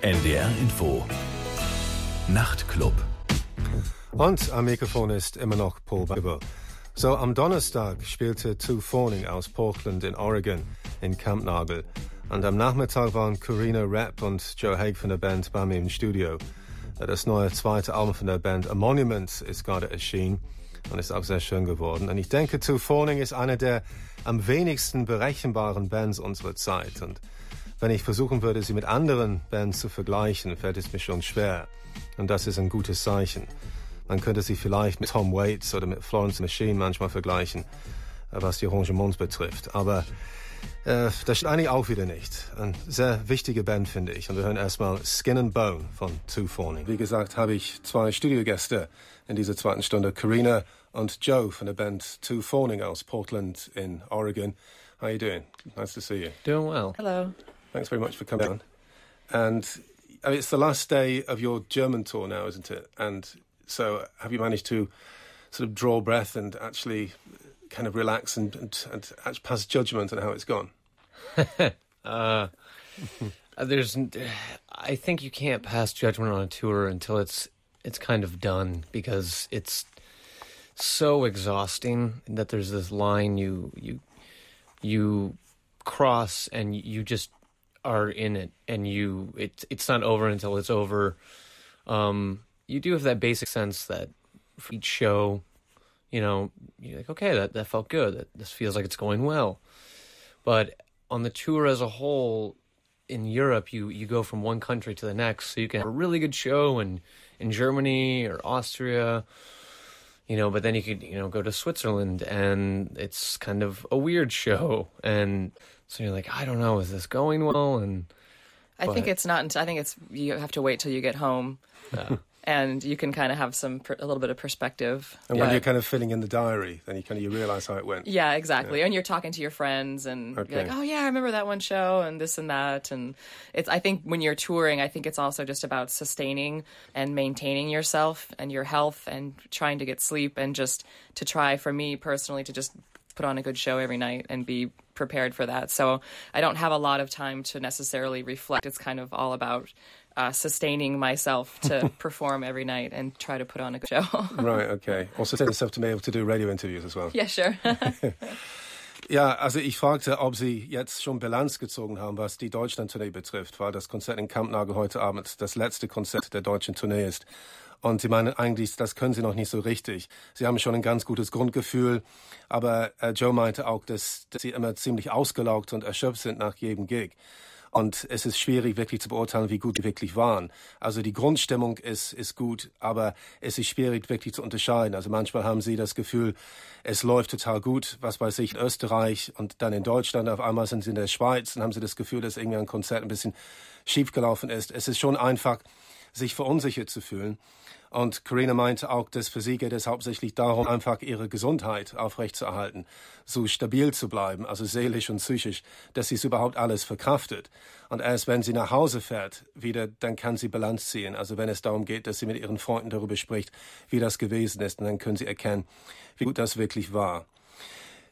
NDR Info Nachtclub Und am Mikrofon ist immer noch Paul Bible. So, am Donnerstag spielte Two Fawning aus Portland in Oregon in Campnagel. Und am Nachmittag waren Corina Rapp und Joe Haig von der Band bei mir im Studio. Das neue zweite Album von der Band, A Monument, ist gerade erschienen und ist auch sehr schön geworden. Und ich denke, Two Fawning ist eine der am wenigsten berechenbaren Bands unserer Zeit. Und wenn ich versuchen würde, sie mit anderen Bands zu vergleichen, fällt es mir schon schwer. Und das ist ein gutes Zeichen. Man könnte sie vielleicht mit Tom Waits oder mit Florence Machine manchmal vergleichen, was die Arrangements betrifft. Aber äh, das steht eigentlich auch wieder nicht. Eine sehr wichtige Band, finde ich. Und wir hören erstmal Skin and Bone von Two Fawning. Wie gesagt, habe ich zwei Studiogäste in dieser zweiten Stunde. Karina und Joe von der Band Two Fawning aus Portland in Oregon. How are you doing? Nice to see you. Doing well. Hello. Thanks very much for coming on. And I mean, it's the last day of your German tour now, isn't it? And so have you managed to sort of draw breath and actually kind of relax and, and, and pass judgment on how it's gone? uh, there's, I think you can't pass judgment on a tour until it's it's kind of done because it's so exhausting that there's this line you you you cross and you just are in it and you it it's not over until it's over. Um, you do have that basic sense that for each show, you know, you're like, okay, that, that felt good. That this feels like it's going well. But on the tour as a whole, in Europe, you, you go from one country to the next. So you can have a really good show in, in Germany or Austria, you know, but then you could, you know, go to Switzerland and it's kind of a weird show. And so you're like, I don't know, is this going well? And I but, think it's not. I think it's you have to wait till you get home, yeah. And you can kind of have some a little bit of perspective. And when you're kind of filling in the diary, then you kind of you realize how it went. Yeah, exactly. Yeah. And you're talking to your friends, and okay. you're like, "Oh yeah, I remember that one show, and this and that." And it's. I think when you're touring, I think it's also just about sustaining and maintaining yourself and your health, and trying to get sleep, and just to try for me personally to just put on a good show every night and be prepared for that. So I don't have a lot of time to necessarily reflect. It's kind of all about uh, sustaining myself to perform every night and try to put on a good show. right, okay. Also setting yourself to be able to do radio interviews as well. Yeah, sure. Ja, also ich fragte, ob Sie jetzt schon Bilanz gezogen haben, was die Deutschland-Tournee betrifft, weil das Konzert in Kampnagel heute Abend das letzte Konzert der deutschen Tournee ist. Und sie meinen eigentlich, das können sie noch nicht so richtig. Sie haben schon ein ganz gutes Grundgefühl, aber äh, Joe meinte auch, dass, dass sie immer ziemlich ausgelaugt und erschöpft sind nach jedem Gig. Und es ist schwierig, wirklich zu beurteilen, wie gut die wirklich waren. Also die Grundstimmung ist, ist gut, aber es ist schwierig, wirklich zu unterscheiden. Also manchmal haben sie das Gefühl, es läuft total gut, was weiß ich, in Österreich und dann in Deutschland. Auf einmal sind sie in der Schweiz und haben sie das Gefühl, dass irgendwie ein Konzert ein bisschen schief gelaufen ist. Es ist schon einfach, sich verunsichert zu fühlen. Und Karina meinte auch, dass für sie geht es hauptsächlich darum, einfach ihre Gesundheit aufrechtzuerhalten, so stabil zu bleiben, also seelisch und psychisch, dass sie es überhaupt alles verkraftet. Und erst wenn sie nach Hause fährt, wieder, dann kann sie Bilanz ziehen. Also wenn es darum geht, dass sie mit ihren Freunden darüber spricht, wie das gewesen ist, und dann können sie erkennen, wie gut das wirklich war.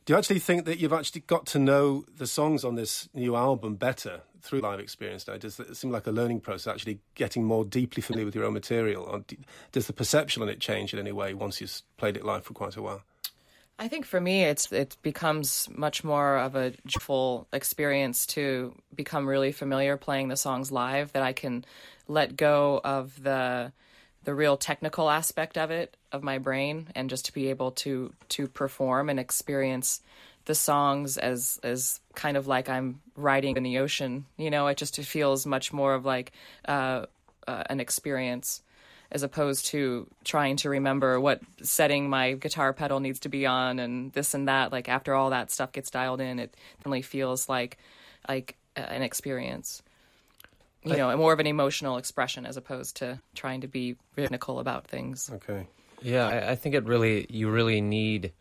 Do you actually think that you've actually got to know the songs on this new album better through live experience now? Does it seem like a learning process, actually getting more deeply familiar with your own material? Or does the perception on it change in any way once you've played it live for quite a while? I think for me, it's it becomes much more of a full experience to become really familiar playing the songs live. That I can let go of the the real technical aspect of it of my brain and just to be able to to perform and experience the songs as as kind of like I'm riding in the ocean. You know, it just it feels much more of like uh, uh, an experience as opposed to trying to remember what setting my guitar pedal needs to be on and this and that. Like after all that stuff gets dialed in, it really feels like like an experience you I, know, more of an emotional expression as opposed to trying to be cynical about things. Okay. Yeah, I, I, think it really, you really need,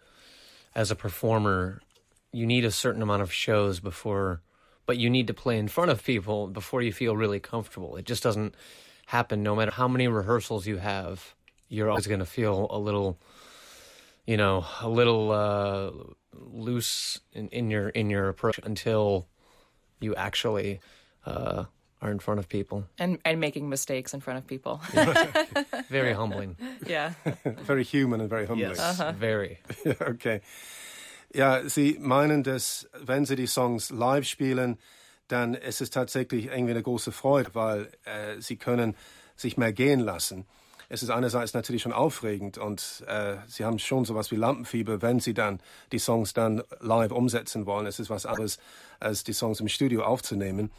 as a performer, you need a certain amount of shows before, but you need to play in front of people before you feel really comfortable. It just doesn't happen no matter how many rehearsals you have. You're always going to feel a little, you know, a little uh, loose in, in your in your approach until you actually uh, are in front of people. And and making mistakes in front of people. Very humbling. yeah. Very human and very humbling. Yes, very. Ja, okay. Ja, Sie meinen, dass wenn Sie die Songs live spielen, dann ist es tatsächlich irgendwie eine große Freude, weil äh, Sie können sich mehr gehen lassen. Es ist einerseits natürlich schon aufregend und äh, Sie haben schon sowas wie Lampenfieber, wenn Sie dann die Songs dann live umsetzen wollen. Es ist was anderes, als die Songs im Studio aufzunehmen.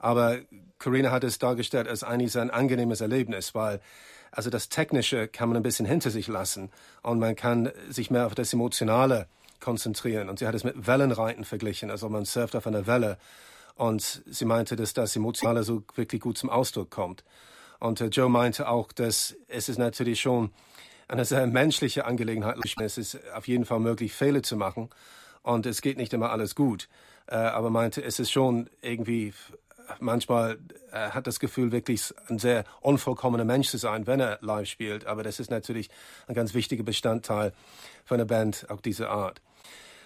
Aber Corinna hat es dargestellt als eigentlich ein angenehmes Erlebnis, weil also das Technische kann man ein bisschen hinter sich lassen und man kann sich mehr auf das Emotionale konzentrieren. Und sie hat es mit Wellenreiten verglichen, also man surft auf einer Welle. Und sie meinte, dass das Emotionale so wirklich gut zum Ausdruck kommt. Und äh, Joe meinte auch, dass es ist natürlich schon eine sehr menschliche Angelegenheit. Es ist auf jeden Fall möglich, Fehler zu machen. Und es geht nicht immer alles gut. Äh, aber meinte, es ist schon irgendwie manchmal äh, hat das Gefühl, wirklich ein sehr unvollkommener Mensch zu sein, wenn er live spielt. Aber das ist natürlich ein ganz wichtiger Bestandteil von einer Band auch dieser Art.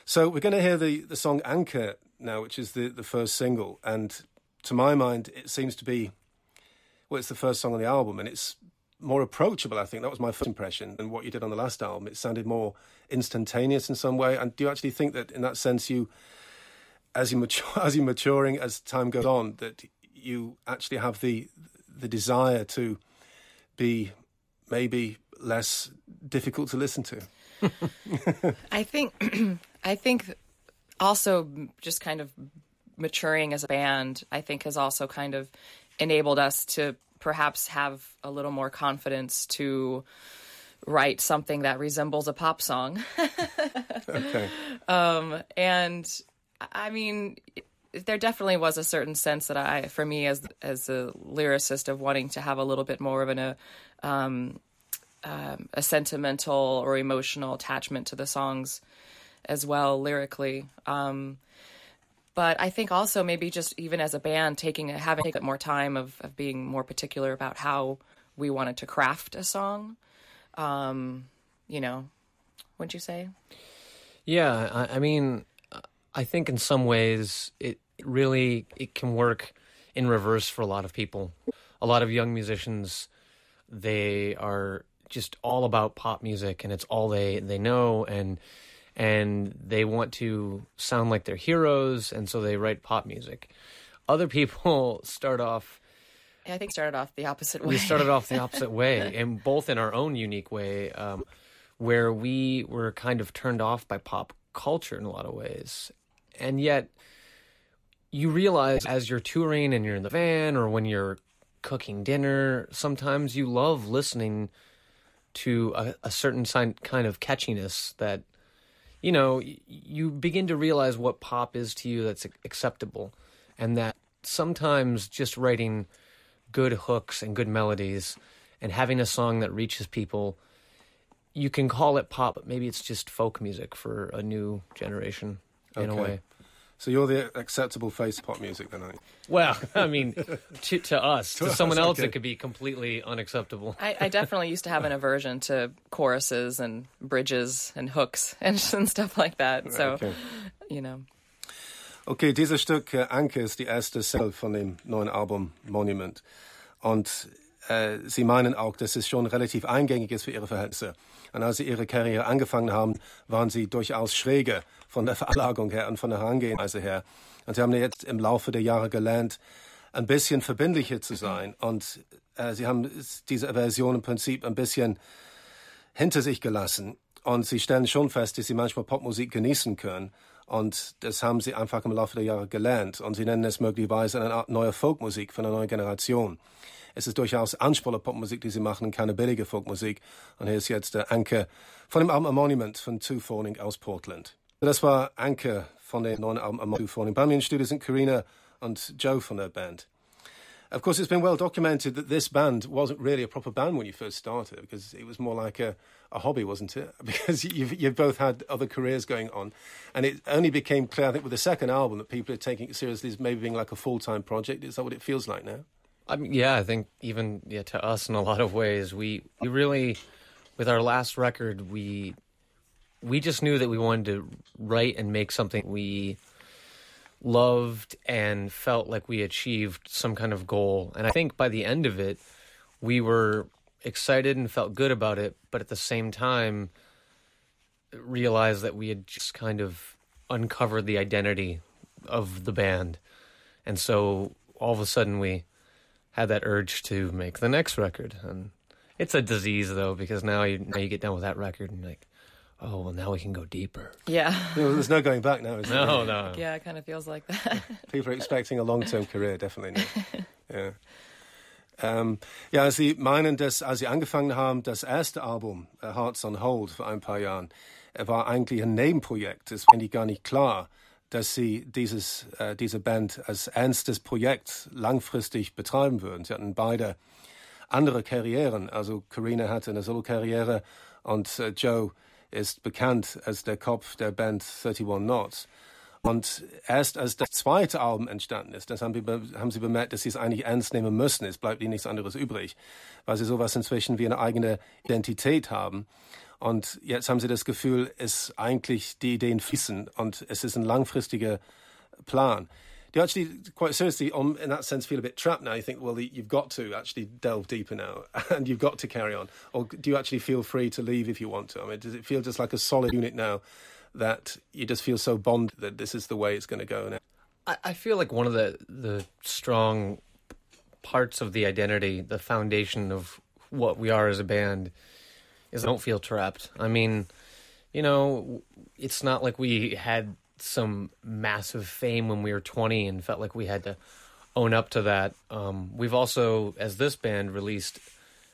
So we're going to hear the, the song Anchor now, which is the, the first single. And to my mind, it seems to be, well, it's the first song on the album, and it's more approachable, I think. That was my first impression than what you did on the last album. It sounded more instantaneous in some way. And do you actually think that in that sense you as you mature, as you're maturing as time goes on, that you actually have the the desire to be maybe less difficult to listen to. I think I think also just kind of maturing as a band, I think has also kind of enabled us to perhaps have a little more confidence to write something that resembles a pop song. okay. Um, and I mean, there definitely was a certain sense that I, for me as as a lyricist, of wanting to have a little bit more of an a, um, um, a sentimental or emotional attachment to the songs as well lyrically. Um, but I think also maybe just even as a band, taking having taken more time of, of being more particular about how we wanted to craft a song. Um, you know, wouldn't you say? Yeah, I, I mean, I think in some ways it really it can work in reverse for a lot of people. A lot of young musicians they are just all about pop music and it's all they they know and and they want to sound like their heroes and so they write pop music. Other people start off I think started off the opposite way. we started off the opposite way and both in our own unique way um, where we were kind of turned off by pop culture in a lot of ways and yet you realize as you're touring and you're in the van or when you're cooking dinner, sometimes you love listening to a, a certain sign, kind of catchiness that, you know, you begin to realize what pop is to you that's acceptable. And that sometimes just writing good hooks and good melodies and having a song that reaches people, you can call it pop, but maybe it's just folk music for a new generation in okay. a way. So you're the acceptable face of pop music, then, aren't you? Well, I mean, to, to us, to, to someone else, okay. it could be completely unacceptable. I, I, definitely used to have an aversion to choruses and bridges and hooks and, and stuff like that. So, okay. you know. Okay, dieses Stück äh, eh, Anker ist die erste Single von dem neuen Album Monument. Und äh, eh, Sie meinen auch, dass es schon relativ eingängig ist für Ihre Verhältnisse. Und als Sie Ihre Karriere angefangen haben, waren Sie durchaus schräger von der Veranlagung her und von der Herangehensweise her. Und Sie haben jetzt im Laufe der Jahre gelernt, ein bisschen verbindlicher zu sein. Und äh, Sie haben diese Version im Prinzip ein bisschen hinter sich gelassen. Und Sie stellen schon fest, dass Sie manchmal Popmusik genießen können. Und das haben Sie einfach im Laufe der Jahre gelernt. Und Sie nennen es möglicherweise eine Art neue Folkmusik von einer neuen Generation. Es ist durchaus anspruchsvolle Popmusik, die Sie machen, keine billige Folkmusik. Und hier ist jetzt der Anker von dem Album Monument von Two Fawning aus Portland. Das war Anker von dem neuen Album A Monument. Tu Fawning. Bei mir im Studio sind Karina und Joe von der Band. Of course, it's been well documented that this band wasn't really a proper band when you first started, because it was more like a, a hobby, wasn't it? Because you've, you've both had other careers going on. And it only became clear, I think, with the second album that people are taking it seriously as maybe being like a full time project. Is that what it feels like now? I mean, yeah, I think even yeah, to us in a lot of ways, we we really, with our last record, we we just knew that we wanted to write and make something we loved and felt like we achieved some kind of goal. And I think by the end of it, we were excited and felt good about it, but at the same time, realized that we had just kind of uncovered the identity of the band. And so all of a sudden, we had that urge to make the next record. And it's a disease, though, because now you, now you get done with that record and like, oh, well, now we can go deeper. Yeah. There's no going back now, is there? No, no. Yeah, it kind of feels like that. People are expecting a long-term career, definitely not. Ja. Ähm, ja, Sie meinen, dass als Sie angefangen haben, das erste Album, Hearts on Hold, vor ein paar Jahren, war eigentlich ein Nebenprojekt. Es war eigentlich gar nicht klar, dass Sie dieses, äh, diese Band als ernstes Projekt langfristig betreiben würden. Sie hatten beide andere Karrieren. Also Karina hatte eine Solo-Karriere und äh, Joe ist bekannt als der Kopf der Band 31 Knots. Und erst als das zweite Album entstanden ist, das haben, wir, haben sie bemerkt, dass sie es eigentlich ernst nehmen müssen. Es bleibt ihnen nichts anderes übrig, weil sie sowas inzwischen wie eine eigene Identität haben. Und jetzt haben sie das Gefühl, es eigentlich die Ideen fließen und es ist ein langfristiger Plan. Do you actually, quite seriously, on, in that sense, feel a bit trapped now? You think, well, you've got to actually delve deeper now, and you've got to carry on, or do you actually feel free to leave if you want to? I mean, does it feel just like a solid unit now that you just feel so bonded that this is the way it's going to go now? I, I feel like one of the the strong parts of the identity, the foundation of what we are as a band, is I don't feel trapped. I mean, you know, it's not like we had some massive fame when we were 20 and felt like we had to own up to that. Um, we've also, as this band, released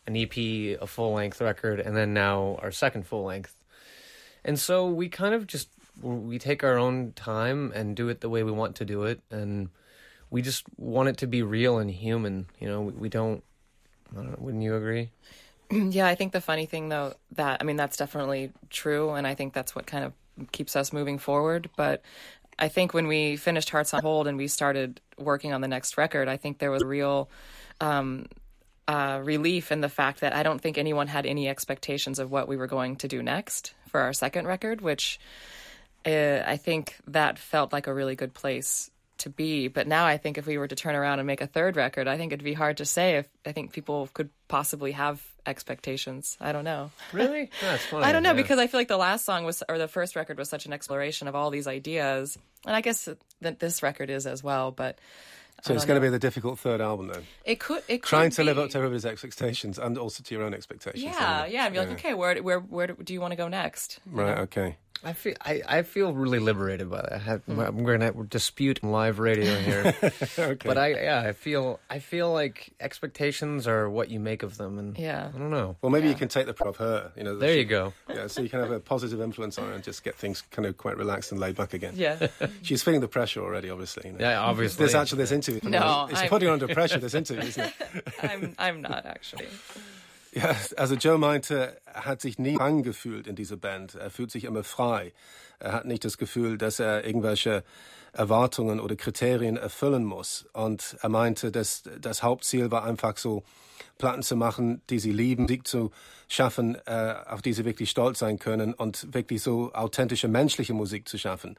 an EP, a full length record, and then now our second full length. And so we kind of just we take our own time and do it the way we want to do it, and we just want it to be real and human. You know, we, we don't. Don't know, wouldn't you agree? yeah, I think the funny thing though that I mean that's definitely true, and I think that's what kind of keeps us moving forward. But I think when we finished Hearts on Hold and we started working on the next record, I think there was real um, uh, relief in the fact that I don't think anyone had any expectations of what we were going to do next for our second record, which uh, I think that felt like a really good place to be. But now I think if we were to turn around and make a third record, I think it'd be hard to say if I think people could possibly have expectations. I don't know. Really? That's funny. I don't know yeah. because I feel like the last song was, or the first record was such an exploration of all these ideas, and I guess that this record is as well. But So it's don't going to be the difficult third album then. it could it could Trying to live up to everybody's expectations and also to your own expectations. Yeah, yeah, and be like, okay, where where where do you want to go next? Right, okay. I feel I, I feel really liberated by that. I have, hmm. I'm going to dispute live radio here, but I yeah I feel I feel like expectations are what you make of them, and Yeah. I don't know. Well, maybe you can take the prop of her. You know, that There she- you go. Yeah, so you can have a positive influence on her and just get things kind of quite relaxed and laid back again. Yeah, She's feeling the pressure already, obviously. You know. Yeah, obviously. There's actually this interview. No, it's I'm- putting her under pressure. This interview, isn't it? I'm I'm not actually. Ja, also Joe meinte, er hat sich nie gefangen gefühlt in dieser Band. Er fühlt sich immer frei. Er hat nicht das Gefühl, dass er irgendwelche Erwartungen oder Kriterien erfüllen muss. Und er meinte, dass das Hauptziel war einfach so, Platten zu machen, die sie lieben, Musik zu schaffen, äh, auf die sie wirklich stolz sein können und wirklich so authentische menschliche Musik zu schaffen.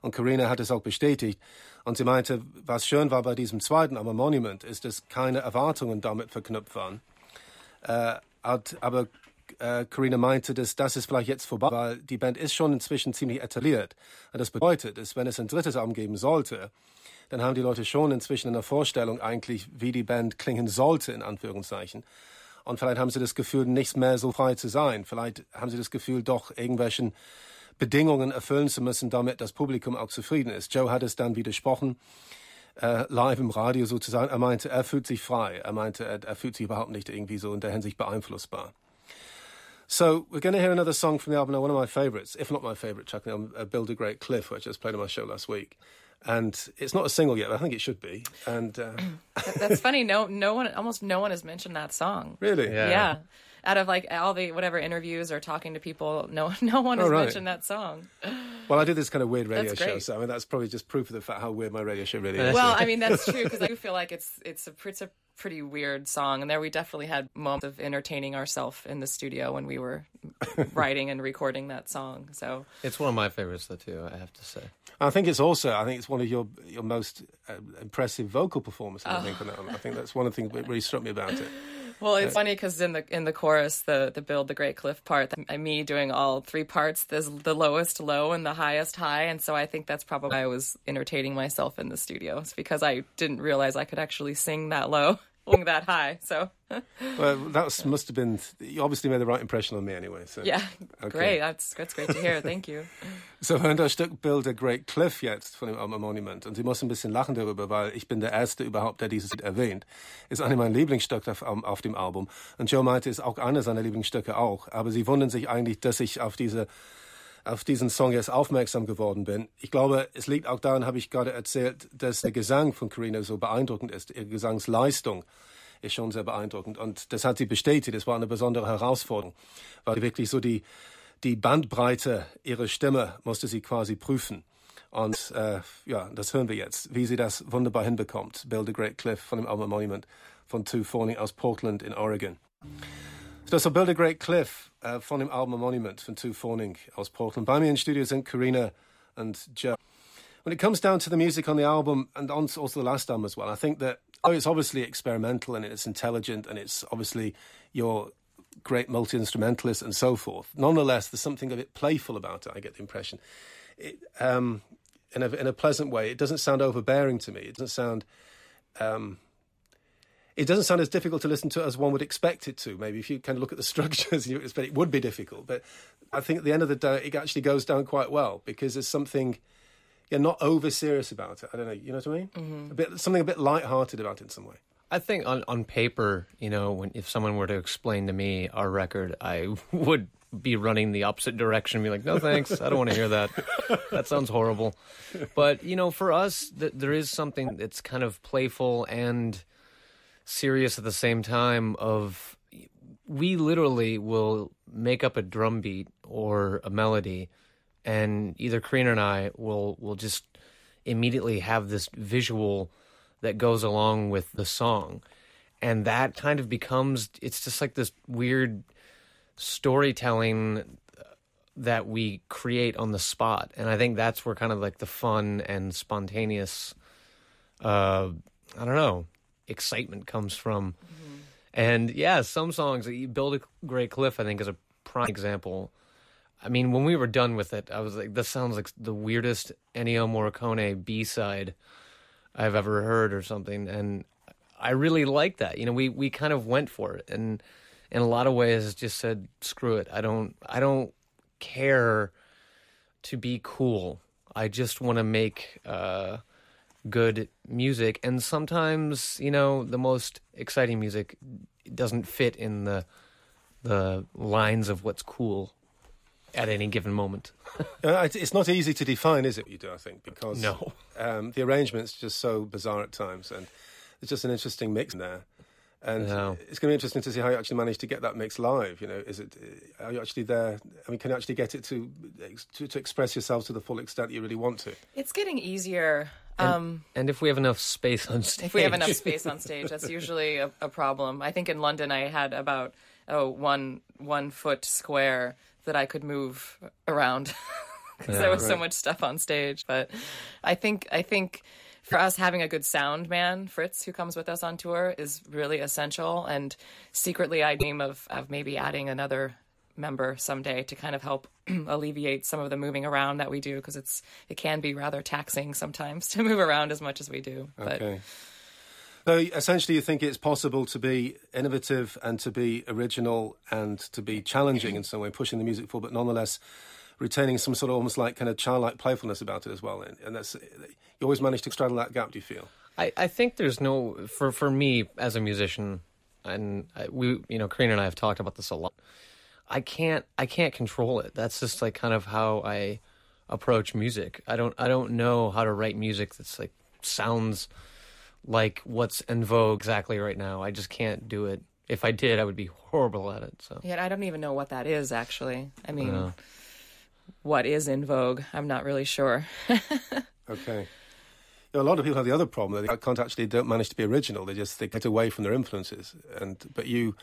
Und Karina hat es auch bestätigt. Und sie meinte, was schön war bei diesem zweiten Album Monument, ist, dass keine Erwartungen damit verknüpft waren. Äh, aber äh, Carina meinte, dass das ist vielleicht jetzt vorbei, weil die Band ist schon inzwischen ziemlich etabliert. Und das bedeutet, dass wenn es ein drittes Album geben sollte, dann haben die Leute schon inzwischen eine Vorstellung eigentlich, wie die Band klingen sollte, in Anführungszeichen. Und vielleicht haben sie das Gefühl, nicht mehr so frei zu sein. Vielleicht haben sie das Gefühl, doch irgendwelchen Bedingungen erfüllen zu müssen, damit das Publikum auch zufrieden ist. Joe hat es dann widersprochen äh, live im Radio sozusagen. Er meinte, er fühlt sich frei. Er meinte, er, er fühlt sich überhaupt nicht irgendwie so in der Hinsicht beeinflussbar. So we're going to hear another song from the album, now one of my favourites, if not my favourite, Chuck, um, uh, Build a Great Cliff, which I just played on my show last week. And it's not a single yet, but I think it should be. And uh, That- That's funny. No, no one, almost no one has mentioned that song. really, Yeah. Yeah. Out of like all the whatever interviews or talking to people, no, no one has Oh, right. mentioned that song. well, I did this kind of weird radio show, so I mean that's probably just proof of the fact how weird my radio show really is. Well, I mean that's true because I do feel like it's it's a it's a pretty weird song. And there we definitely had moments of entertaining ourselves in the studio when we were writing and recording that song. So It's one of my favorites, though, too. I have to say. I think it's also. I think it's one of your your most uh, impressive vocal performances. I think on that one. I think that's one of the things that really struck me about it. Well, it's funny because in the in the chorus, the the build the great cliff part, me doing all three parts, there's the lowest low and the highest high, and so I think that's probably why I was entertaining myself in the studio. It's because I didn't realize I could actually sing that low, sing that high. So Well, that was, must have been. You obviously made the right impression on me anyway. So yeah, Okay. great. That's that's great to hear. Thank you. So das Stück Build a Great Cliff jetzt von dem Album Monument. Und sie muss ein bisschen lachen darüber, weil ich bin der Erste überhaupt, der dieses Lied erwähnt. Ist eine meiner Lieblingsstücke auf, auf dem Album. Und Joe meinte, ist auch einer seiner Lieblingsstücke auch. Aber sie wundern sich eigentlich, dass ich auf diese auf diesen Song jetzt aufmerksam geworden bin. Ich glaube, es liegt auch daran, habe ich gerade erzählt, dass der Gesang von Carina so beeindruckend ist. Ihre Gesangsleistung ist schon sehr beeindruckend. Und das hat sie bestätigt. Es war eine besondere Herausforderung, weil wirklich so die, die Bandbreite ihrer Stimme musste sie quasi prüfen. Und äh, ja, das hören wir jetzt, wie sie das wunderbar hinbekommt. Build a Great Cliff von dem Album Monument von Two Fawning aus Portland in Oregon. Das war Build a Great Cliff von dem Album Monument von Tu Fawning aus Portland. Bei mir in Studio sind Karina and Joe. When it comes down to the music on the album and on also the last album as well, I think that oh, it's obviously experimental and it's intelligent and it's obviously your great multi instrumentalist and so forth. Nonetheless, there's something a bit playful about it. I get the impression, it, um, in a in a pleasant way. It doesn't sound overbearing to me. It doesn't sound. Um, it doesn't sound as difficult to listen to as one would expect it to. Maybe if you kind of look at the structures, you expect it would be difficult. But I think at the end of the day, it actually goes down quite well because there's something, yeah, not over serious about it. I don't know. You know what I mean? Mm-hmm. A bit something a bit light-hearted about it in some way. I think on, on paper, you know, when if someone were to explain to me our record, I would be running the opposite direction and be like, no thanks, I don't want to hear that. That sounds horrible. But, you know, for us, th- there is something that's kind of playful and serious at the same time of we literally will make up a drum beat or a melody and either Karina and I will will just immediately have this visual that goes along with the song. And that kind of becomes it's just like this weird storytelling that we create on the spot. And I think that's where kind of like the fun and spontaneous uh I don't know, excitement comes from. And yeah, some songs that you build a great cliff I think is a prime example. I mean, when we were done with it, I was like, this sounds like the weirdest Ennio Morricone B side I've ever heard or something. And I really like that. You know, we, we kind of went for it and in a lot of ways just said, screw it. I don't I don't care to be cool. I just want to make uh, good music. And sometimes, you know, the most exciting music doesn't fit in the the lines of what's cool at any given moment. Uh, it's not easy to define, is it? You do, I think, because No. um, the arrangement's just so bizarre at times, and it's just an interesting mix there. And No. it's going to be interesting to see how you actually manage to get that mix live. You know, is it? uh, Are you actually there? I mean, can you actually get it to to, to express yourself to the full extent that you really want to? It's getting easier. Um, And if we have enough space on stage. if we have enough space on stage, that's usually a, a problem. I think in London I had about oh one one foot square that I could move around because there was so much stuff on stage. But I think I think for us having a good sound man, Fritz, who comes with us on tour, is really essential. And secretly, I dream of of maybe adding another member someday to kind of help alleviate some of the moving around that we do because it's it can be rather taxing sometimes to move around as much as we do. But Okay. So essentially, you think it's possible to be innovative and to be original and to be challenging in some way, pushing the music forward, but nonetheless retaining some sort of almost like kind of childlike playfulness about it as well. And, and that's you always manage to straddle that gap. Do you feel? I, I think there's no for for me as a musician, and we you know Karina and I have talked about this a lot. I can't I can't control it. That's just like kind of how I approach music. I don't I don't know how to write music that's like sounds like what's in vogue exactly right now. I just can't do it. If I did, I would be horrible at it. So Yeah, I don't even know what that is actually. I mean, what is in vogue? I'm not really sure. Okay. know, a lot of people have the other problem. That they can't actually don't manage to be original. They just they get away from their influences. And but you,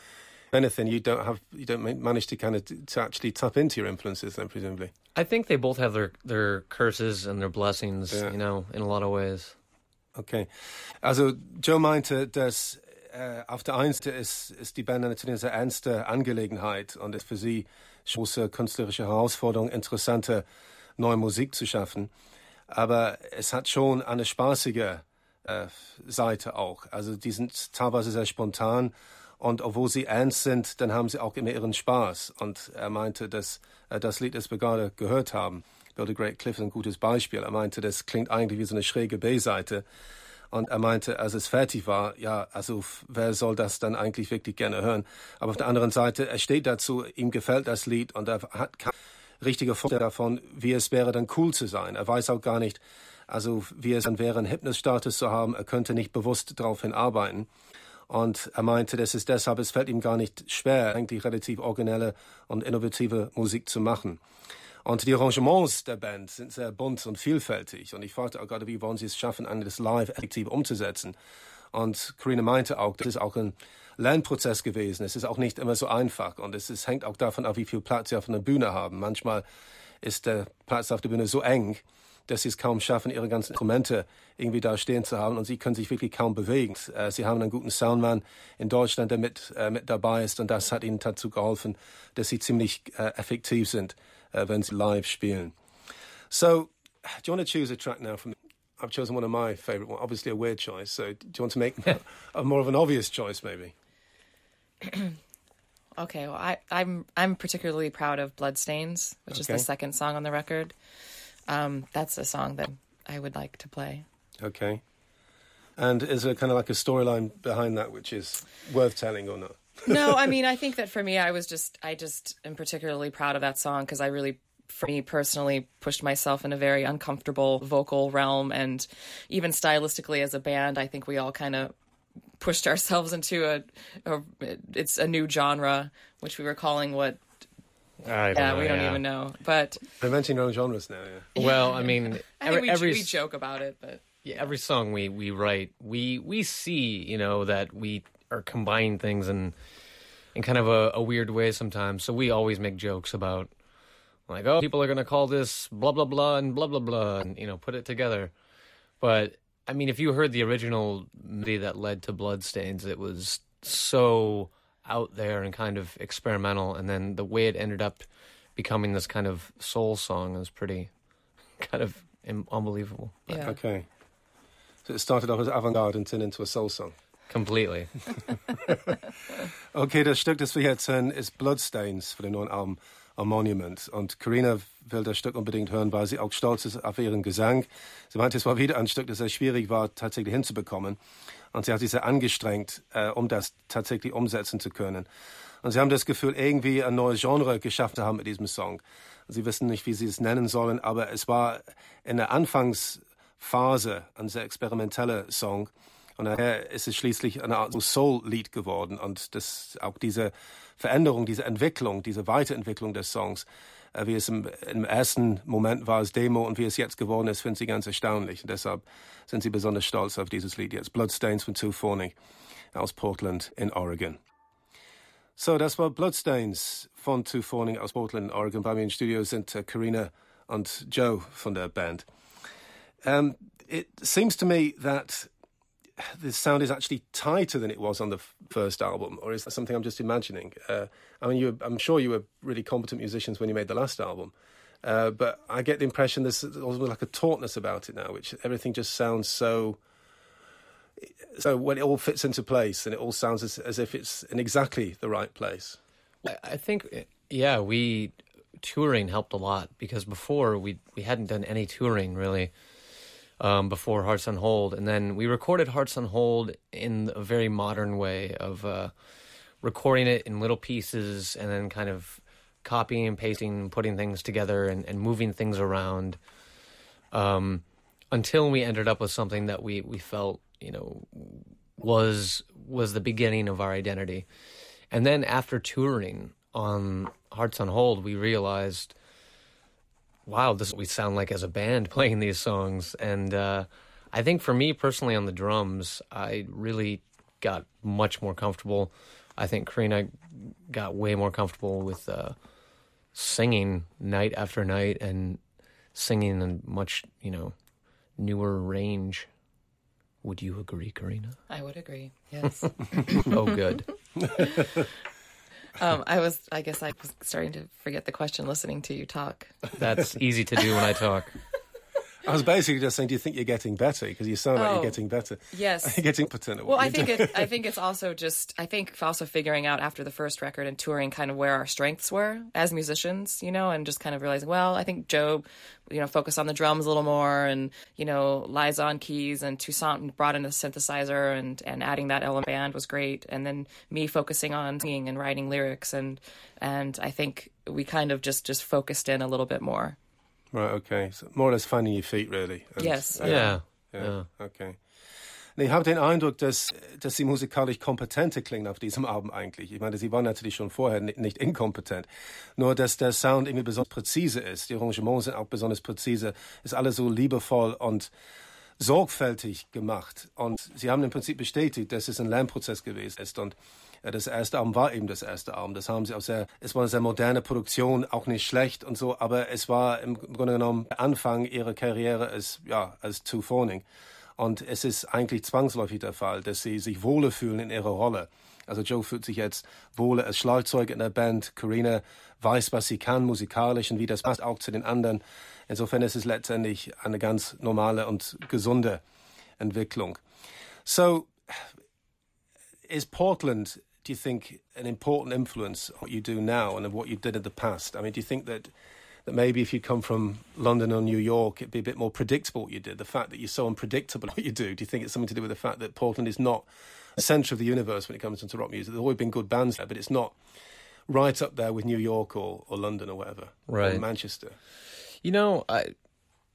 anything, you don't have you don't manage to kind of to actually tap into your influences. Then presumably, I think they both have their their curses and their blessings. Ja. You know, in a lot of ways. Okay, also Joe meinte, dass äh, auf der einen Seite ist, ist die Band natürlich eine sehr ernste Angelegenheit und ist für sie große künstlerische Herausforderung, interessante neue Musik zu schaffen. Aber es hat schon eine spaßige äh, Seite auch. Also die sind teilweise sehr spontan und obwohl sie ernst sind, dann haben sie auch immer ihren Spaß. Und er meinte, dass äh, das Lied, das wir gerade gehört haben, Build a Great Cliff ein gutes Beispiel. Er meinte, das klingt eigentlich wie so eine schräge B-Seite. Und er meinte, als es fertig war, ja, also wer soll das dann eigentlich wirklich gerne hören? Aber auf der anderen Seite, er steht dazu, ihm gefällt das Lied und er hat keine richtige Vorstellung davon, wie es wäre, dann cool zu sein. Er weiß auch gar nicht, also wie es dann wäre, einen Hypnostatus zu haben. Er könnte nicht bewusst darauf hinarbeiten. Und er meinte, das ist deshalb, es fällt ihm gar nicht schwer, eigentlich relativ originelle und innovative Musik zu machen. Und die Arrangements der Band sind sehr bunt und vielfältig. Und ich fragte auch gerade, wie wollen Sie es schaffen, das live effektiv umzusetzen? Und Karina meinte auch, das ist auch ein Lernprozess gewesen. Es ist auch nicht immer so einfach. Und es ist, hängt auch davon ab, wie viel Platz Sie auf einer Bühne haben. Manchmal ist der Platz auf der Bühne so eng, dass sie es kaum schaffen, ihre ganzen Instrumente irgendwie da stehen zu haben und sie können sich wirklich kaum bewegen. Äh, sie haben einen guten Soundman in Deutschland, der mit, äh, mit dabei ist und das hat ihnen dazu geholfen, dass sie ziemlich äh, effektiv sind, wenn sie live spielen. So, do you want to choose a track now from I've chosen one of my favourite ones, obviously a weird choice. So, do you want to make a more of an obvious choice, maybe? Okay, well, I, I'm I'm particularly proud of Bloodstains, which is Okay. the second song on the record. Um, that's a song that I would like to play. Okay. And is there kind of like a storyline behind that which is worth telling or not? no, I mean, I think that for me, I was just, I just am particularly proud of that song because I really, for me personally, pushed myself in a very uncomfortable vocal realm. And even stylistically as a band, I think we all kind of pushed ourselves into a, a, it's a new genre, which we were calling what, I don't yeah, know, we don't yeah. even know. But Inventing your own genres now, yeah. Well, I mean, I every, think we, every we joke about it, but yeah, every song we we write, we we see, you know, that we are combining things in in kind of a, a weird way sometimes. So we always make jokes about like, oh, people are gonna call this blah blah blah and blah blah blah, and you know, put it together. But I mean, if you heard the original melody that led to Bloodstains, it was so out there and kind of experimental, and then the way it ended up becoming this kind of soul song is pretty kind of im- unbelievable. yeah. Okay. So it started off as avant-garde and turned into a soul song. Completely. Okay, das Stück, das wir jetzt hören, ist Bloodstains für den neuen Album A Monument. Und Karina will das Stück unbedingt hören, weil sie auch stolz ist auf ihren Gesang. Sie meinte, es war wieder ein Stück, das sehr schwierig war, tatsächlich hinzubekommen. Und sie hat sich sehr angestrengt, äh, um das tatsächlich umsetzen zu können. Und sie haben das Gefühl, irgendwie ein neues Genre geschaffen zu haben mit diesem Song. Sie wissen nicht, wie sie es nennen sollen, aber es war in der Anfangsphase ein sehr experimenteller Song. Und daher ist es schließlich eine Art so Soul-Lied geworden. Und das, auch diese Veränderung, diese Entwicklung, diese Weiterentwicklung des Songs, wie es im, im ersten Moment war als Demo und wie es jetzt geworden ist, finden sie ganz erstaunlich. Und deshalb sind sie besonders stolz auf dieses Lied jetzt. Bloodstains von Two Forney aus Portland in Oregon. So, das war Bloodstains von Two Forney aus Portland in Oregon. Bei mir im Studio sind äh, Karina und Joe von der Band. Um, it seems to me that the sound is actually tighter than it was on the f- first album, or is that something I'm just imagining? Uh, I mean, you, were- I'm sure you were really competent musicians when you made the last album, uh, but I get the impression there's almost like a tautness about it now, which everything just sounds so. So when it all fits into place, and it all sounds as, as if it's in exactly the right place. I- I think, yeah, we touring helped a lot because before we we hadn't done any touring really um, before Hearts on Hold, and then we recorded Hearts on Hold in a very modern way of uh, recording it in little pieces and then kind of copying and pasting, putting things together, and, and moving things around. Um, until we ended up with something that we, we felt you know was was the beginning of our identity. And then after touring on Hearts on Hold, we realized, wow, this is what we sound like as a band playing these songs. And uh, I think for me personally on the drums, I really got much more comfortable. I think Karina got way more comfortable with uh, singing night after night and singing in much, you know, newer range. Would you agree, Karina? I would agree. Yes. oh, good. um, I was. I guess I was starting to forget the question listening to you talk. That's easy to do when I talk. I was basically just saying, do you think you're getting better? Because you sound like Oh. you're getting better. Yes. getting patent. Well, I think it, I think it's also just I think also figuring out after the first record and touring kind of where our strengths were as musicians, you know, and just kind of realizing, well, I think Joe, you know, focused on the drums a little more, and you know, Liza on keys and Toussaint brought in a synthesizer, and and adding that element band was great, and then me focusing on singing and writing lyrics, and and I think we kind of just just focused in a little bit more. Right, okay. So more or less finding your feet, really. And- Yes. Yeah. Ja, Ja. okay. Nee, ich habe den Eindruck, dass, dass sie musikalisch kompetenter klingen auf diesem Album eigentlich. Ich meine, sie waren natürlich schon vorher nicht, nicht inkompetent. Nur, dass der Sound irgendwie besonders präzise ist. Die Arrangements sind auch besonders präzise. Ist alles so liebevoll und sorgfältig gemacht. Und sie haben im Prinzip bestätigt, dass es ein Lernprozess gewesen ist. Und das erste Album war eben das erste Album. Das haben sie auch sehr, es war eine sehr moderne Produktion, auch nicht schlecht und so, aber es war im Grunde genommen Anfang ihrer Karriere als, ja, als Two Phoning. Und es ist eigentlich zwangsläufig der Fall, dass sie sich wohler fühlen in ihrer Rolle. Also Joe fühlt sich jetzt wohler als Schlagzeug in der Band. Carina weiß, was sie kann musikalisch und wie das passt auch zu den anderen. Insofern ist es letztendlich eine ganz normale und gesunde Entwicklung. So, is Portland, do you think, an important influence on what you do now and what you did in the past? I mean, do you think that that maybe if you come from London or New York, it'd be a bit more predictable what you did? The fact that you're so unpredictable what you do, do you think it's something to do with the fact that Portland is not the centre of the universe when it comes into rock music? There's always been good bands there, but it's not right up there with New York or, or London or whatever, or Right. Manchester. You know, I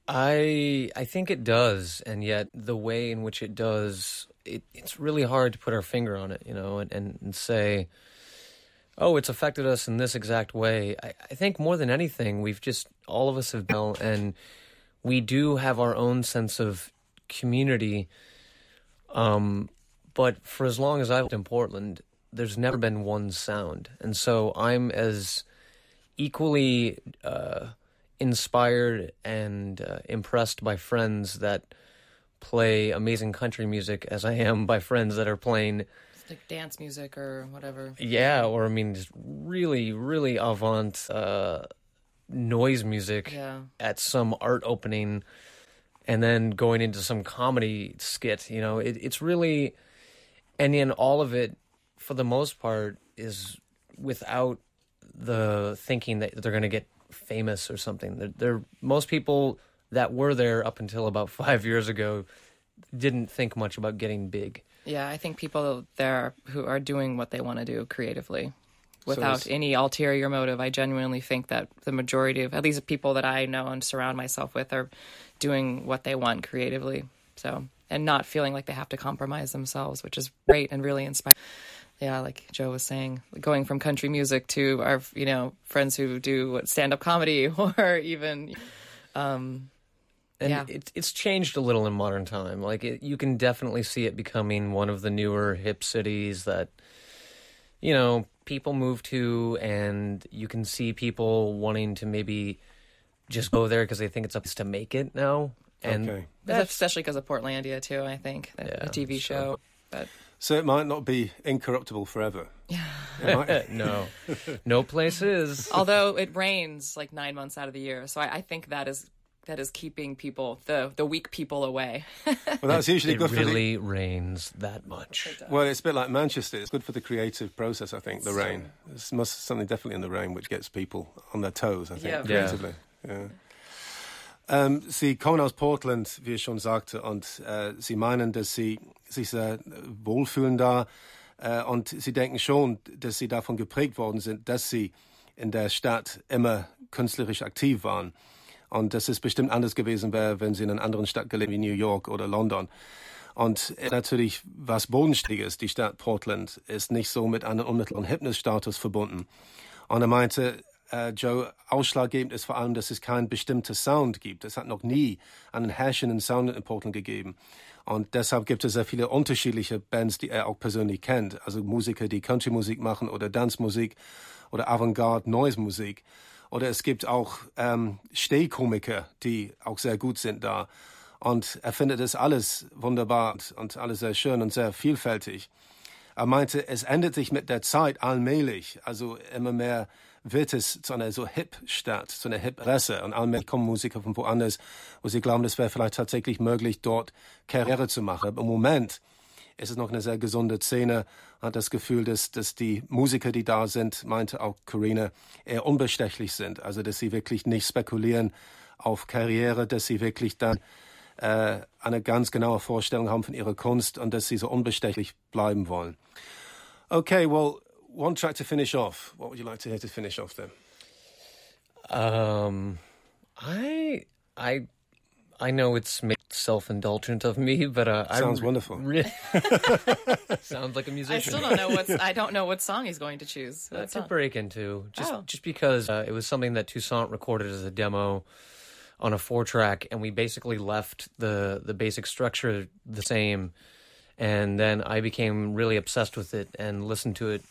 I I think it does, and yet the way in which it does, it, it's really hard to put our finger on it, you know, and, and, and say, oh, it's affected us in this exact way. I, I think more than anything, we've just all of us have been, and we do have our own sense of community. Um, but for as long as I've lived in Portland, there's never been one sound, and so I'm as equally uh, inspired and uh, impressed by friends that play amazing country music as I am by friends that are playing, It's like dance music or whatever. yeah, or I mean, just really, really avant uh, noise music Yeah. at some art opening and then going into some comedy skit. You know, it, it's really, and in all of it, for the most part, is without the thinking that they're going to get famous or something. They're, they're most people that were there up until about five years ago didn't think much about getting big. Yeah, I think people there who are doing what they want to do creatively without it's- any ulterior motive. I genuinely think that the majority of, at least the people that I know and surround myself with, are doing what they want creatively. So, and not feeling like they have to compromise themselves, which is great and really inspiring. Yeah, like Joe was saying, going from country music to our, you know, friends who do stand up comedy or even, um, And Yeah. it's it's changed a little in modern time. Like it, you can definitely see it becoming one of the newer hip cities that you know people move to, and you can see people wanting to maybe just go there because they think it's a place to make it now. And Okay. that's especially because of Portlandia too. I think the, Yeah, the TV so- show, but So it might not be incorruptible forever. Yeah. No, no place is. although it rains like nine months out of the year, so I, I think that is that is keeping people the the weak people away. well, that's usually It good for the, really rains that much. Well, it's a bit like Manchester. It's good for the creative process, I think, the rain. There's must something definitely in the rain which gets people on their toes, I think, Yeah. Yeah. creatively. Ja. Ähm, um, sie kommen aus Portland, wie ich schon sagte, und äh, sie meinen, dass sie sich sehr wohlfühlen da. Äh, und sie denken schon, dass sie davon geprägt worden sind, dass sie in der Stadt immer künstlerisch aktiv waren. Und dass es bestimmt anders gewesen wäre, wenn sie in einer anderen Stadt gelebt wie New York oder London. Und äh, natürlich was Bodenständiges, die Stadt Portland ist nicht so mit einem unmittelbaren Hypnos-Status verbunden. Und er meinte, äh, Joe ausschlaggebend ist vor allem, dass es keinen bestimmten Sound gibt. Es hat noch nie einen herrschenden Sound in Portland gegeben. Und deshalb gibt es sehr viele unterschiedliche Bands, die er auch persönlich kennt. Also Musiker, die Country-Musik machen oder Dance-Musik oder Avantgarde-Noise-Musik. Oder es gibt auch ähm, Stehkomiker, die auch sehr gut sind da. Und er findet das alles wunderbar und alles sehr schön und sehr vielfältig. Er meinte, es ändert sich mit der Zeit allmählich. Also immer mehr wird es zu einer so Hip-Stadt, zu einer Hip-Resse. Und allmählich kommen Musiker von woanders, wo sie glauben, es wäre vielleicht tatsächlich möglich, dort Karriere zu machen. Aber im Moment ist es noch eine sehr gesunde Szene. Hat das Gefühl, dass, dass die Musiker, die da sind, meinte auch Corina, eher unbestechlich sind. Also, dass sie wirklich nicht spekulieren auf Karriere, dass sie wirklich dann äh, eine ganz genaue Vorstellung haben von ihrer Kunst und dass sie so unbestechlich bleiben wollen. Okay, well, one track to finish off. What would you like to hear to finish off then? Um, I I I know it's self-indulgent of me, but uh, sounds I, wonderful. Re- sounds like a musician. I still don't know what I don't know what song he's going to choose. That's a break into just Oh. just because uh, it was something that Toussaint recorded as a demo on a four track, and we basically left the the basic structure the same, and then I became really obsessed with it and listened to it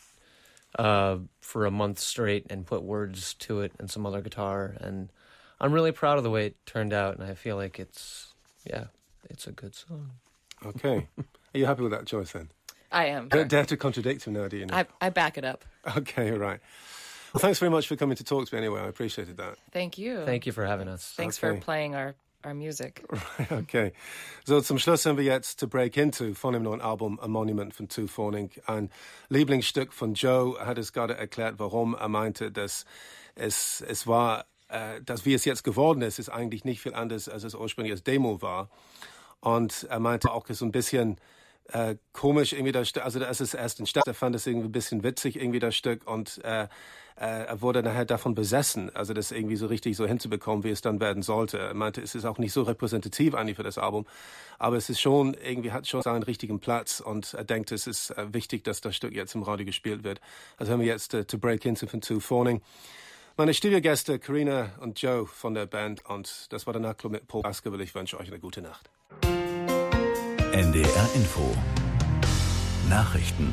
uh, for a month straight and put words to it and some other guitar, and I'm really proud of the way it turned out, and I feel like it's yeah, it's a good song. Okay. Are you happy with that choice then? I am. Don't dare to contradict him now, do you? Know? I, I back it up. Okay, all right. Well, thanks very much for coming to talk to me anyway. I appreciated that. Thank you. Thank you for having us. Thanks for playing our, our music. Okay. So zum Schluss haben wir jetzt To Break Into von dem neuen Album A Monument von Tu Fawning. Ein Lieblingsstück von Joe hat es gerade erklärt, warum. Er meinte, dass es, es war, äh, dass wie es jetzt geworden ist, ist eigentlich nicht viel anders, als es ursprünglich als Demo war. Und er meinte auch, so ein bisschen äh, komisch irgendwie das Stück, also als es erst entstand, er fand es irgendwie ein bisschen witzig irgendwie das Stück und äh, äh, er wurde nachher davon besessen, also das irgendwie so richtig so hinzubekommen, wie es dann werden sollte. Er meinte, es ist auch nicht so repräsentativ eigentlich für das Album, aber es ist schon irgendwie hat schon seinen richtigen Platz und er denkt, es ist äh, wichtig, dass das Stück jetzt im Radio gespielt wird. Also haben wir jetzt äh, To Break Into von Two Fawning. Meine Studiogäste Karina und Joe von der Band und das war der Nachtclub mit Paul Baskerville. Ich wünsche euch eine gute Nacht. NDR Info Nachrichten